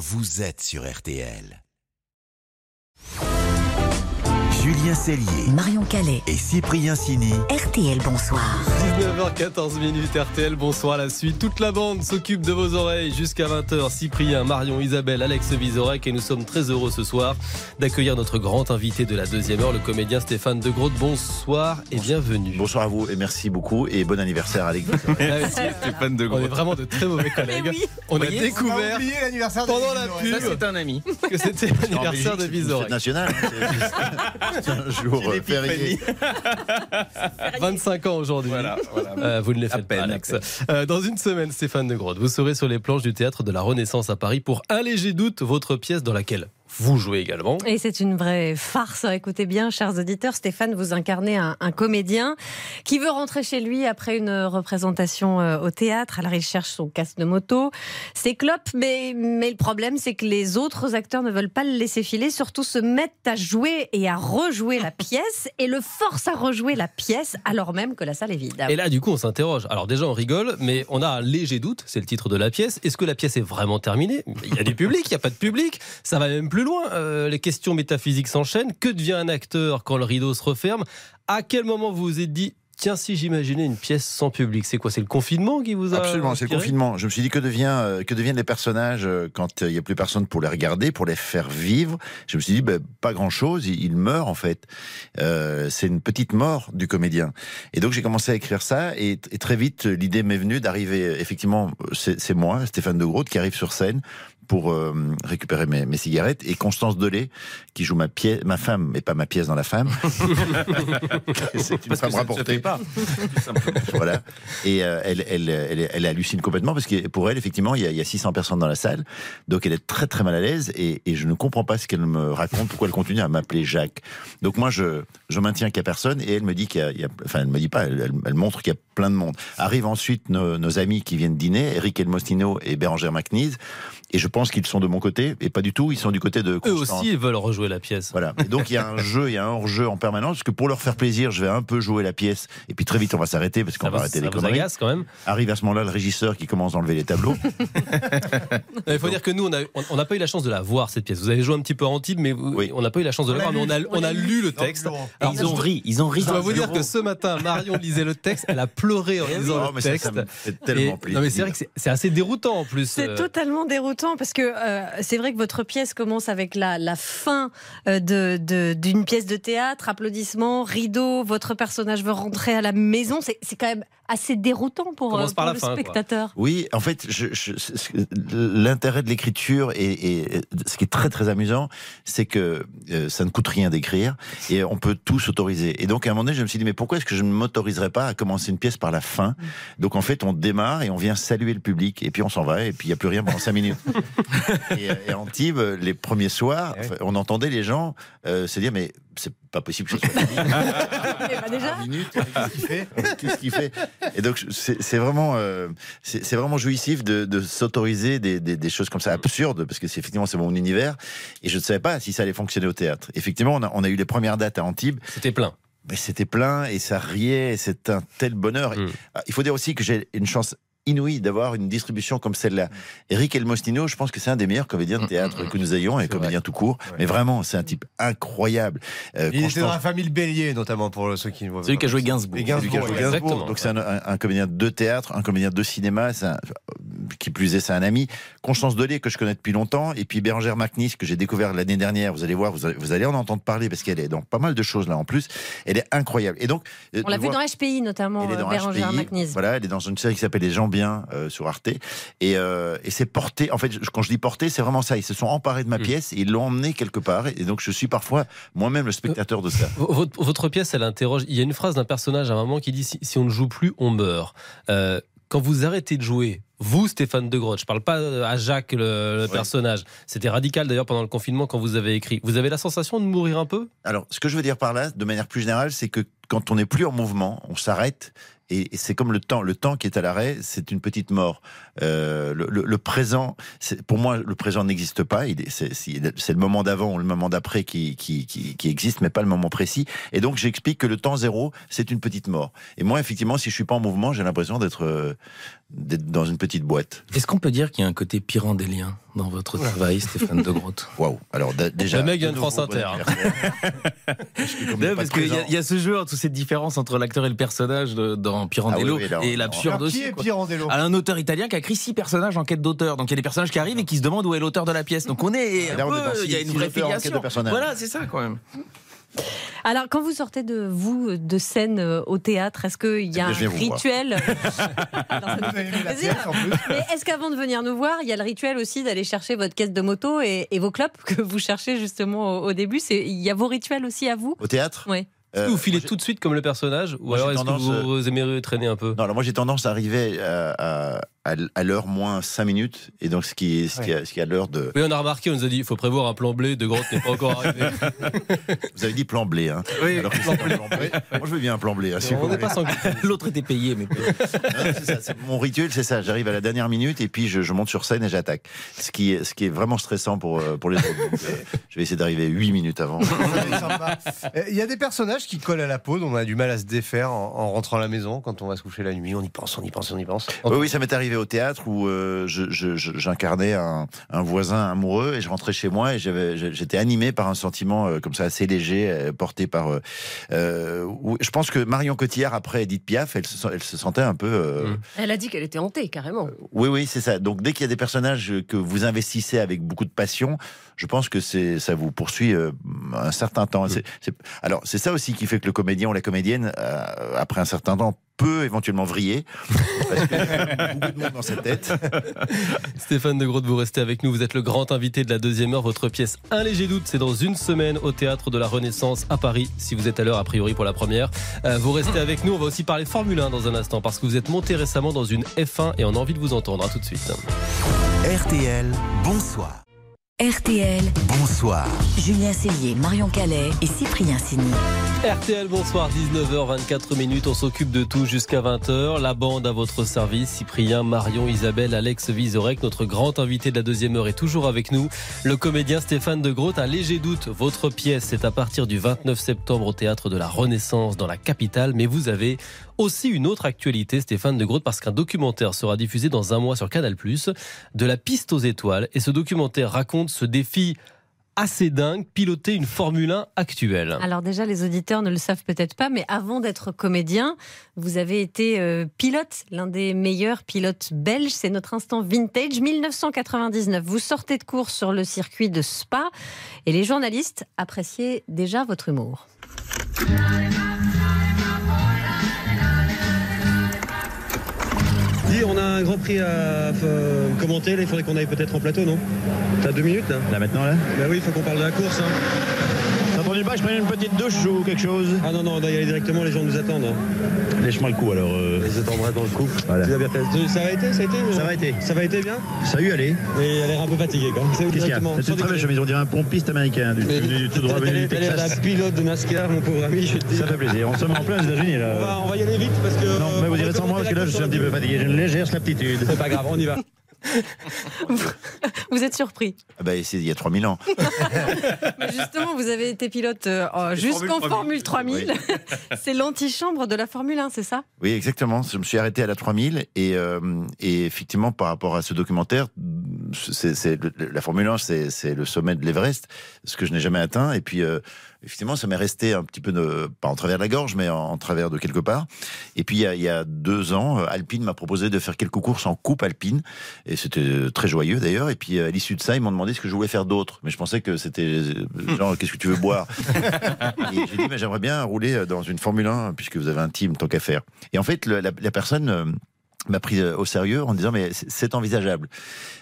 vous êtes sur RTL. Julien Cellier Marion Calais. et Cyprien Sini. RTL, bonsoir. 19h14 minutes RTL, bonsoir à la suite. Toute la bande s'occupe de vos oreilles jusqu'à 20h. Cyprien, Marion, Isabelle, Alex Vizorek et nous sommes très heureux ce soir d'accueillir notre grand invité de la deuxième heure, le comédien Stéphane De Groot. Bonsoir et bienvenue. Bonsoir à vous et merci beaucoup et bon anniversaire Alex. Stéphane De On est vraiment de très mauvais collègues. On a découvert pendant la pub c'est un ami. que c'était l'anniversaire de Vizorek. nationale. un jour euh, férié. 25 ans aujourd'hui. Voilà, voilà. Euh, vous ne les faites peine, pas, Alex. Euh, dans une semaine, Stéphane de Groot, vous serez sur les planches du théâtre de la Renaissance à Paris pour Un léger doute, votre pièce dans laquelle vous jouez également. Et c'est une vraie farce. Écoutez bien, chers auditeurs, Stéphane, vous incarnez un, un comédien qui veut rentrer chez lui après une représentation euh, au théâtre. Alors il cherche son casque de moto, ses clopes, mais, mais le problème c'est que les autres acteurs ne veulent pas le laisser filer, surtout se mettent à jouer et à rejouer la pièce et le force à rejouer la pièce alors même que la salle est vide. Et là, du coup, on s'interroge. Alors déjà, on rigole, mais on a un léger doute, c'est le titre de la pièce. Est-ce que la pièce est vraiment terminée? Il y a du public, il n'y a pas de public. Ça va même plus loin. Euh, les questions métaphysiques s'enchaînent. Que devient un acteur quand le rideau se referme? À quel moment vous vous êtes dit Tiens, si j'imaginais une pièce sans public, c'est quoi? C'est le confinement qui vous a. Absolument, c'est le confinement. Je me suis dit que, devient, euh, que deviennent les personnages euh, quand il n'y a plus personne pour les regarder, pour les faire vivre? Je me suis dit, ben, pas grand-chose, il, il meurt en fait. Euh, c'est une petite mort du comédien. Et donc j'ai commencé à écrire ça et, et très vite l'idée m'est venue d'arriver, effectivement, c'est c'est moi, Stéphane de Groot, qui arrive sur scène pour euh, récupérer mes, mes cigarettes et Constance Delay qui joue ma pièce, ma femme et pas ma pièce dans la femme. c'est une femme rapportée. pas. voilà. Et euh, elle, elle, elle, elle hallucine complètement parce que pour elle, effectivement, il y, a, il y a 600 personnes dans la salle. Donc elle est très très mal à l'aise et, et je ne comprends pas ce qu'elle me raconte, pourquoi elle continue à m'appeler Jacques. Donc moi, je, je maintiens qu'il n'y a personne et elle me dit qu'il y a, il y a- enfin, elle me dit pas, elle, elle- elle montre qu'il y a plein de monde. Arrivent ensuite nos, nos amis qui viennent dîner, Eric Elmostino et Bérangère McNeese. Et je pense qu'ils sont de mon côté et pas du tout, ils sont du côté de Eux aussi, ils veulent rejouer la pièce. Voilà. Et donc il y a un jeu, il y a un hors-jeu en permanence, parce que pour leur faire plaisir, je vais un peu jouer la pièce, et puis très vite on va s'arrêter parce qu'on va arrêter ça les vous conneries. agace quand même Arrive à ce moment-là le régisseur qui commence à enlever les tableaux. Il faut dire que nous, on a- on on n'a pas eu la chance de la voir, cette pièce. Vous avez joué un petit peu à Antibes, mais vous- Oui. on n'a pas eu la chance de la voir. Mais on a, on a lu le texte. Alors, ils ont ri, ils ont ri. Je dois vous dire que ce matin, Marion lisait le texte, elle a pleuré en lisant Oh, le texte. Et- tellement plaisir. non mais c'est vrai que c'est- c'est assez déroutant en plus. C'est Euh, totalement déroutant parce que euh, c'est vrai que votre pièce commence avec la, la fin euh, de- de- d'une pièce de théâtre, applaudissements, rideau, votre personnage veut rentrer à la maison. C'est c'est quand même assez déroutant pour, euh, pour le fin, quoi. spectateur. Oui, en fait, je, je- l'intérêt de l'écriture et, et ce qui est très très amusant, c'est que euh, ça ne coûte rien d'écrire et on peut tout s'autoriser. Et donc à un moment donné, je me suis dit mais pourquoi est-ce que je ne m'autoriserais pas à commencer une pièce par la fin? Donc en fait, on démarre et on vient saluer le public et puis on s'en va et puis il y a plus rien pendant cinq minutes. et, euh, et Antibes, les premiers soirs, enfin, on entendait les gens euh, se dire mais c'est pas possible que ça soit. Eh ben déjà, minutes, qu'est-ce qu'il fait Qu'est-ce qu'il fait Et donc c'est vraiment, euh, c'est vraiment jouissif de, de s'autoriser des, des, des choses comme ça absurdes parce que c'est effectivement c'est mon univers et je ne savais pas si ça allait fonctionner au théâtre. Effectivement, on a, on a eu les premières dates à Antibes, C'était plein. mais c'était plein et ça riait, et c'est un tel bonheur. Mm. Ah, Il faut dire aussi que j'ai une chance inouïe d'avoir une distribution comme celle-là. Eric Elmostino, je pense que c'est un des meilleurs comédiens de théâtre que nous ayons et comédien tout court. Mais vraiment, c'est un type incroyable. Euh, Il était dans la famille Bélier, notamment pour ceux qui ne voient Celui qui a pas. joué Gainsbourg. Et Celui qui a Gainsbourg. Gainsbourg. Exactement. Donc c'est un, un- un comédien de théâtre, un comédien de cinéma, un- qui plus est, c'est un ami. Constance Delay que je connais depuis longtemps, et puis Bérangère McNeese que j'ai découvert l'année dernière. Vous allez voir, vous allez, vous allez en entendre parler parce qu'elle est dans pas mal de choses là en plus. Elle est incroyable. Et donc, euh, on l'a vu voir- dans HPI notamment, elle est euh, dans Bérangère HPI. McNeese. Voilà, elle est dans une série qui s'appelle Les gens bien euh, sur Arte. Et, euh, et c'est porté. En fait, quand je dis porté, c'est vraiment ça. Ils se sont emparés de ma Mm. pièce et ils l'ont emmené quelque part. Et donc, je suis parfois moi-même le spectateur de ça. V- Votre, votre pièce, elle interroge. Il y a une phrase d'un personnage à un moment qui dit si, si on ne joue plus, on meurt. Euh, quand vous arrêtez de jouer, vous, Stéphane De Groot, je parle pas à Jacques, le, le Oui. personnage. C'était radical d'ailleurs pendant le confinement quand vous avez écrit. Vous avez la sensation de mourir un peu? Alors, ce que je veux dire par là, de manière plus générale, c'est que quand on n'est plus en mouvement, on s'arrête. Et c'est comme le temps. Le temps qui est à l'arrêt, c'est une petite mort. Euh, le, le- le présent, pour moi, le présent n'existe pas. C'est le moment d'avant ou le moment d'après qui, qui, qui, qui existe, mais pas le moment précis. Et donc, j'explique que le temps zéro, c'est une petite mort. Et moi, effectivement, si je suis pas en mouvement, j'ai l'impression d'être euh, d'être dans une petite boîte. Est-ce qu'on peut dire qu'il y a un côté pyrandélien dans votre travail, Stéphane de Grotte Waouh. Alors déjà. Le mec vient de France Inter, parce qu'il y, y a ce jeu entre cette différence entre l'acteur et le personnage de- dans Pirandello Ah oui, oui, là, et l'absurde aussi. qui est. Pirandello un auteur italien qui a écrit six personnages en quête d'auteur. Donc il y a des personnages qui arrivent et qui se demandent où est l'auteur de la pièce. Donc on est Ah, un là, on est dans peu, il y a une vraie filiation. Voilà, c'est ça quand même. Alors, quand vous sortez de vous de scène euh, au théâtre, est-ce qu'il y a un rituel Alors, Mais est-ce qu'avant de venir nous voir, il y a le rituel aussi d'aller chercher votre caisse de moto et, et vos clopes que vous cherchez justement au, au début? C'est, Il y a vos rituels aussi à vous? Au théâtre? Oui. Est-ce Euh, que vous filez tout de suite comme le personnage Ou alors est-ce que vous, vous aimeriez traîner un peu? Non, alors moi j'ai tendance à arriver à, à- à- l'heure moins 5 minutes, et donc ce qui est, ce qui est, ce qui est à l'heure de. Oui, on a remarqué, on nous a dit il faut prévoir un plan blé, de Grotte n'est pas encore arrivé. Vous avez dit plan blé, hein Oui, Alors que pas un plan blé. Moi je veux bien un plan blé. hein, si on n'est pas sans l'autre était payé, mais. Non, ça, mon rituel, c'est ça. J'arrive à la dernière minute et puis je, je monte sur scène et j'attaque. Ce qui, est, ce qui est vraiment stressant pour, euh, pour les autres. Donc, euh, je vais essayer d'arriver 8 minutes avant. Euh, Il y a des personnages qui collent à la peau, dont on a du mal à se défaire en, en rentrant à la maison quand on va se coucher la nuit. On y pense, on y pense, on y pense. Oui, oui, ça m'est arrivé au théâtre où euh, j'incarnais un, un voisin amoureux et je rentrais chez moi et j'étais animé par un sentiment euh, comme ça assez léger, euh, porté par. où- je pense que Marion Cotillard après Edith Piaf, elle se, sent- elle se sentait un peu. Mm. Elle a dit qu'elle était hantée, carrément. Oui, oui, c'est ça. Donc dès qu'il y a des personnages que vous investissez avec beaucoup de passion, je pense que c'est ça vous poursuit un certain temps. C'est- alors c'est ça aussi qui fait que le comédien ou la comédienne, après un certain temps, peut éventuellement vriller parce qu'il y a beaucoup de monde dans sa tête. Stéphane de Grotte, vous restez avec nous. Vous êtes le grand invité de la deuxième heure. Votre pièce Un léger doute, c'est dans une semaine au théâtre de la Renaissance à Paris. Si vous êtes à l'heure, a priori pour la première, Euh, vous restez avec nous. On va aussi parler Formule 1 dans un instant parce que vous êtes monté récemment dans une F1 et on a envie de vous entendre. À tout de suite. RTL, bonsoir. RTL, Bonsoir. Julien Cellier, Marion Calais et Cyprien Sini. RTL, bonsoir, 19h24 minutes. On s'occupe de tout jusqu'à 20h. La bande à votre service. Cyprien, Marion, Isabelle, Alex Vizorek. Notre grand invité de la deuxième heure est toujours avec nous. Le comédien Stéphane de Groot. Un léger doute. Votre pièce, c'est à partir du 29 septembre au théâtre de la Renaissance dans la capitale. Mais vous avez aussi une autre actualité, Stéphane de Groot, parce qu'un documentaire sera diffusé dans un mois sur Canal+, de la piste aux étoiles. Et ce documentaire raconte ce défi assez dingue, piloter une Formule 1 actuelle. Alors déjà, les auditeurs ne le savent peut-être pas, mais avant d'être comédien, vous avez été euh, pilote, l'un des meilleurs pilotes belges. C'est notre instant vintage, 1999. Vous sortez de course sur le circuit de Spa et les journalistes appréciaient déjà votre humour. On a un grand prix à euh, commenter, là, il faudrait qu'on aille peut-être en plateau, non? T'as deux minutes là? Là maintenant là? Bah oui, il faut qu'on parle de la course. Hein. Pas je prenne une petite douche ou quelque chose Ah non, non, on doit y aller directement, les gens nous attendent. hein. Lèche-moi le cou alors. euh, Ils dans le. Voilà. Bien fait. Ça va été Ça a été Ça va été. Ça va été bien Salut, allez. Et elle a l'air un peu fatiguée quand même. C'est Qu'est-ce qu'il y a directement. C'est une très belle déconner. chemise, on dirait un pompiste américain du, Mais- du- du tout droit venu du elle est la Texas. pilote de NASCAR, mon pauvre ami, je te dis. Ça fait plaisir. On sommes en plein aux États-Unis On là. va, on va y aller vite parce que. Non, mais euh, vous irez sans moi parce que là je suis un petit peu fatigué. J'ai une légère slaptitude. C'est pas grave, on y va. Vous êtes surpris. Ah bah, c'est il y a 3000 ans. Mais justement, vous avez été pilote euh, jusqu'en Formule 3000. c'est l'antichambre de la Formule 1, c'est ça? Oui, exactement. Je me suis arrêté à la 3000 et, euh, et effectivement, par rapport à ce documentaire, c'est, la Formule 1, c'est, le sommet de l'Everest, ce que je n'ai jamais atteint. Et puis, euh, effectivement, ça m'est resté un petit peu, de, pas en travers de la gorge, mais en, en travers de quelque part. Et puis, il y a, il y a deux ans, euh, Alpine m'a proposé de faire quelques courses en coupe alpine. Et c'était euh, très joyeux d'ailleurs. Et puis, à l'issue de ça, ils m'ont demandé ce que je voulais faire d'autre. Mais je pensais que c'était genre, qu'est-ce que tu veux boire? Et j'ai dit, mais j'aimerais bien rouler dans une Formule 1, puisque vous avez un team, tant qu'à faire. Et en fait, le- la, la personne m'a pris euh, au sérieux en disant, mais c'est- envisageable.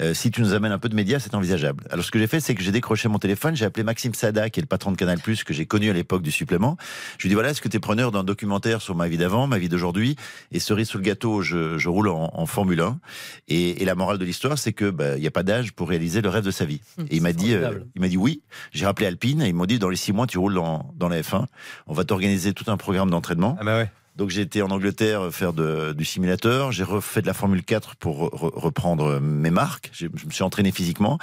Euh, si tu nous amènes un peu de médias, c'est envisageable. Alors, ce que j'ai fait, c'est que j'ai décroché mon téléphone, j'ai appelé Maxime Sada, qui est le patron de Canal+, que j'ai connu à l'époque du supplément. Je lui ai dit, voilà, est-ce que tu es preneur d'un documentaire sur ma vie d'avant, ma vie d'aujourd'hui? Et cerise sur le gâteau, je, je roule en, en Formule 1. Et, et la morale de l'histoire, c'est que bah, il n'y a pas d'âge pour réaliser le rêve de sa vie. Et il m'a dit, euh, il m'a dit oui. J'ai rappelé Alpine et ils m'ont dit, dans les six mois, tu roules dans, dans la F1. On va t'organiser tout un programme d'entraînement. Ah bah ouais. Donc j'ai été en Angleterre faire de- du simulateur, j'ai refait de la Formule 4 pour re- reprendre mes marques, je me suis entraîné physiquement.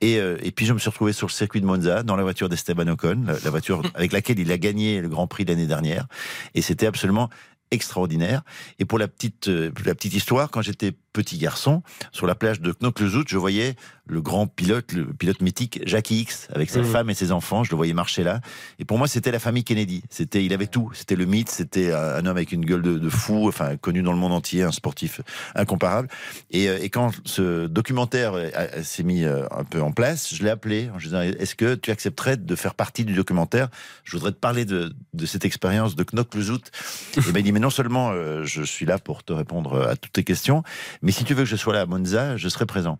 Et, euh, et puis je me suis retrouvé sur le circuit de Monza dans la voiture d'Esteban Ocon, la, la voiture avec laquelle il a gagné le Grand Prix l'année dernière. Et c'était absolument extraordinaire. Et pour la petite, euh, la petite histoire, quand j'étais petit garçon, sur la plage de Knokke-le-Zout, je voyais le grand pilote, le pilote mythique Jackie X, avec sa Mhm. femme et ses enfants. Je le voyais marcher là. Et pour moi, c'était la famille Kennedy. C'était, il avait tout. C'était le mythe. C'était un homme avec une gueule de, de fou, enfin connu dans le monde entier, un sportif incomparable. Et, euh, et quand ce documentaire euh, s'est mis euh, un peu en place, je l'ai appelé en disant Est-ce que tu accepterais de faire partie du documentaire? Je voudrais te parler de, de cette expérience de Knokke-le-Zout. Et il m'a dit Mais non seulement je suis là pour te répondre à toutes tes questions, mais si tu veux que je sois là à Monza, je serai présent.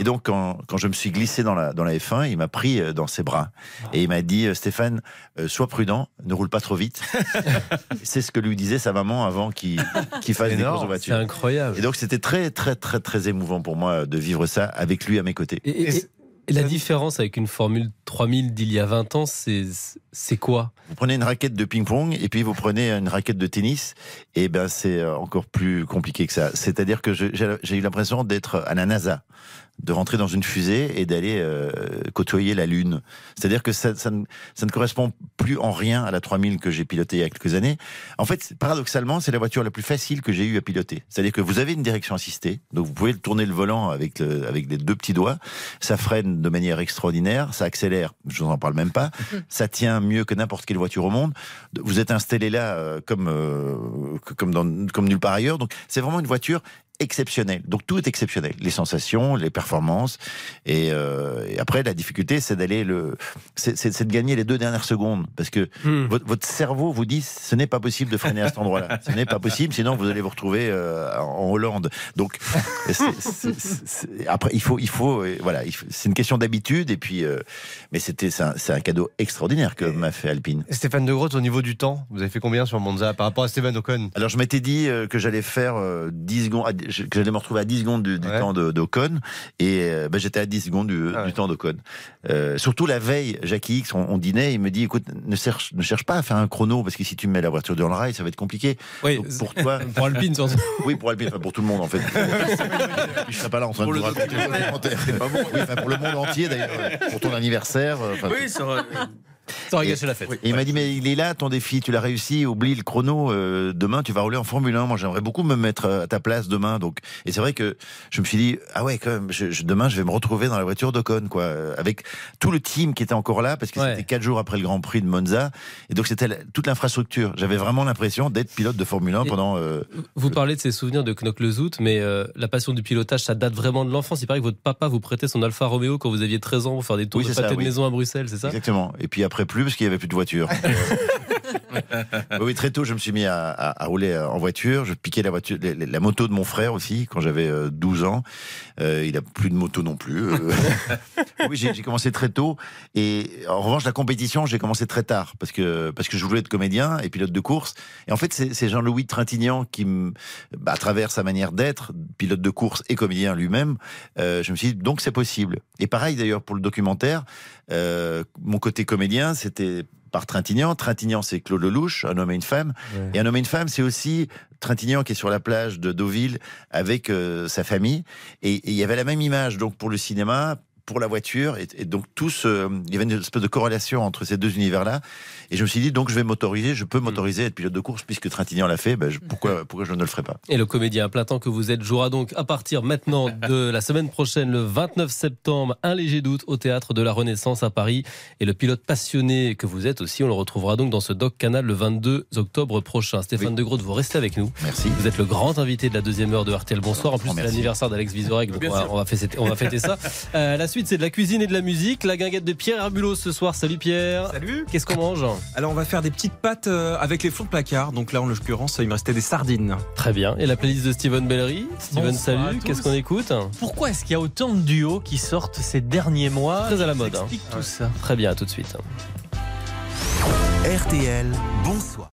Et donc, quand, quand je me suis glissé dans la, dans la F1, il m'a pris euh, dans ses bras. Et il m'a dit euh, Stéphane, euh, sois prudent, ne roule pas trop vite. C'est ce que lui disait sa maman avant qu'il qu'il fasse des courses en C'est voiture. incroyable. Et donc, c'était très, très, très, très émouvant pour moi de vivre ça avec lui à mes côtés. Et, et- Et- et la différence avec une Formule 3000 d'il y a 20 ans, c'est c'est quoi? Vous prenez une raquette de ping-pong et puis vous prenez une raquette de tennis, et ben c'est euh, encore plus compliqué que ça. C'est-à-dire que j'ai eu l'impression d'être à la NASA, de rentrer dans une fusée et d'aller euh, côtoyer la Lune. C'est-à-dire que ça, ça, ne, ça ne correspond plus en rien à la 3000 que j'ai pilotée il y a quelques années. En fait, paradoxalement, c'est la voiture la plus facile que j'ai eu à piloter. C'est-à-dire que vous avez une direction assistée, donc vous pouvez tourner le volant avec, le, avec les deux petits doigts, ça freine de manière extraordinaire, ça accélère, je vous en parle même pas, ça tient mieux que n'importe quelle voiture au monde. Vous êtes installé là euh, comme, euh, comme, dans, comme nulle part ailleurs, donc c'est vraiment une voiture exceptionnelle. Donc tout est exceptionnel, les sensations, les performances, et, euh, et après la difficulté, c'est d'aller le, c'est de gagner les deux dernières secondes, parce que Hmm. votre, votre cerveau vous dit ce n'est pas possible de freiner à cet endroit-là. Ce n'est pas possible, sinon vous allez vous retrouver euh, en Hollande. Donc c'est- c'est- c'est- c'est- après il faut, il faut, euh, voilà, il faut- c'est une question d'habitude et puis, euh, mais c'était c'est un, c'est un cadeau extraordinaire que m'a fait Alpine. Stéphane de Groot, au niveau du temps, vous avez fait combien sur Monza par rapport à Stéphane Ocon? Alors je m'étais dit que j'allais faire euh, 10 secondes, ah, je- que j'allais me retrouver à 10 secondes du, du Ouais. temps d'Ocon et euh, ben, j'étais à 10 secondes du, Ah ouais. du temps d'Ocon. Euh, surtout la veille, Jackie X, on, on dînait, il me dit écoute, ne cherche, ne cherche pas à faire un chrono parce que si tu mets la voiture dans le rail, ça va être compliqué. Oui, Donc, pour toi, pour Alpine, surtout. oui, pour Alpine, enfin, pour tout le monde en fait. je serais pas là en train Pour de le vous raconter le documentaire. C'est pas bon. Oui, enfin, pour le monde entier d'ailleurs, pour ton anniversaire. euh, enfin, Oui, Ça aurait gâché la fête. et il m'a dit, mais il est là, ton défi, tu l'as réussi, oublie le chrono, euh, demain tu vas rouler en Formule 1. Moi j'aimerais beaucoup me mettre euh, à ta place demain. Donc, et c'est vrai que je me suis dit, ah ouais, quand même, je- je- demain je vais me retrouver dans la voiture d'Ocon, quoi, euh, avec tout le team qui était encore là, parce que Ouais. c'était quatre jours après le Grand Prix de Monza. Et donc c'était toute l'infrastructure. J'avais vraiment l'impression d'être pilote de Formule 1 Et- pendant. euh, Vous parlez de ces souvenirs de Knock-le-Zout, mais euh, la passion du pilotage, ça date vraiment de l'enfance. Il paraît que votre papa vous prêtait son Alfa Romeo quand vous aviez 13 ans pour faire des tours Oui, de pâté de oui. maison à Bruxelles, c'est ça? Exactement. Et puis après plus parce qu'il y avait plus de voiture. oui, très tôt, je me suis mis à, à- à rouler en voiture. Je piquais la voiture, la, la moto de mon frère aussi quand j'avais euh, 12 ans. Euh, il a plus de moto non plus. Euh, oui, j'ai commencé très tôt. Et en revanche, la compétition, j'ai commencé très tard parce que parce que je voulais être comédien et pilote de course. Et en fait, c'est Jean-Louis Trintignant qui, bah, à travers sa manière d'être, pilote de course et comédien lui-même, euh, je me suis dit donc c'est possible. Et pareil d'ailleurs pour le documentaire, euh, mon côté comédien, c'était par Trintignant. Trintignant, c'est Claude Lelouch, un homme et une femme. Et un homme et une femme, c'est aussi Trintignant qui est sur la plage de Deauville avec euh, sa famille. Et et il y avait la même image donc pour le cinéma, pour la voiture. Et, et donc tous, euh, il y avait une espèce de corrélation entre ces deux univers-là. Et je me suis dit donc je vais m'autoriser, je peux m'autoriser à être pilote de course puisque Trintignant l'a fait. Ben, je- pourquoi pourquoi je ne le ferais pas? Et le comédien à plein temps que vous êtes jouera donc à partir maintenant de la semaine prochaine, le 29 septembre, un léger doute au théâtre de la Renaissance à Paris. Et le pilote passionné que vous êtes aussi, on le retrouvera donc dans ce doc canal le 22 octobre prochain. Stéphane Oui. de Groot, vous restez avec nous. Merci. Vous êtes le grand invité de la deuxième heure de RTL Bonsoir. En plus, Oh, c'est l'anniversaire d'Alex Vizorek, donc Bien on va, sûr. on va fêter, on va fêter ça. Euh, la suite, c'est de la cuisine et de la musique. La guinguette de Pierre Herbulot ce soir. Salut Pierre. Salut Qu'est-ce qu'on mange Alors on va faire des petites pâtes euh, avec les fonds de placard. Donc là en l'occurrence il me restait des sardines. Très bien. Et la playlist de Steven Bellery. Steven, salut. Qu'est-ce qu'on écoute Pourquoi est-ce qu'il y a autant de duos qui sortent ces derniers mois Très à la mode. hein. Explique tout ça. Très bien, à tout de suite. RTL, bonsoir.